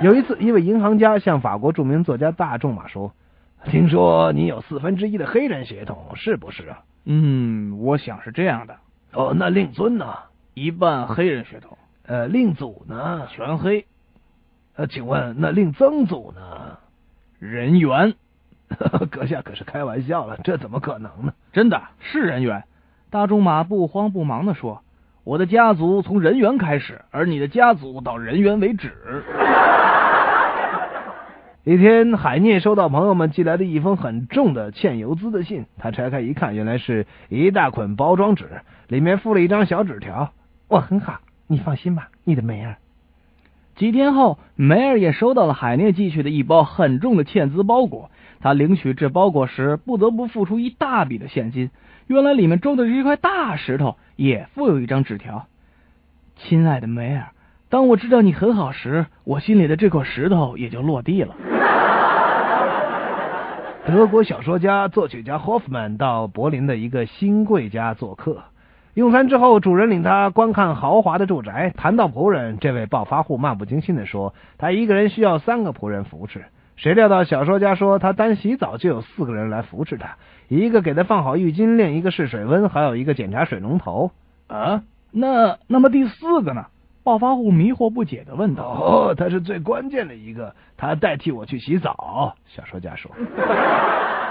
有一次，一位银行家向法国著名作家大仲马说：“听说你有四分之一的黑人血统，是不是啊？”“嗯，我想是这样的。”“哦，那令尊呢？一半黑人血统。”“呃，令祖呢？全黑。”“呃，请问那令曾祖呢？”“人猿。”“阁下可是开玩笑了，这怎么可能呢？”“真的是人猿。”大仲马不慌不忙的说。我的家族从人猿开始，而你的家族到人猿为止。一天，海涅收到朋友们寄来的一封很重的欠邮资的信，他拆开一看，原来是一大捆包装纸，里面附了一张小纸条。我很好，你放心吧，你的梅尔。几天后，梅尔也收到了海涅寄去的一包很重的欠资包裹。他领取这包裹时，不得不付出一大笔的现金。原来里面装的是一块大石头，也附有一张纸条。亲爱的梅尔，当我知道你很好时，我心里的这块石头也就落地了。德国小说家、作曲家霍夫曼到柏林的一个新贵家做客，用餐之后，主人领他观看豪华的住宅。谈到仆人，这位暴发户漫不经心的说：“他一个人需要三个仆人扶持。”谁料到小说家说他单洗澡就有四个人来扶持他，一个给他放好浴巾，另一个试水温，还有一个检查水龙头。啊，那那么第四个呢？暴发户迷惑不解的问道。哦，他是最关键的一个，他代替我去洗澡。小说家说。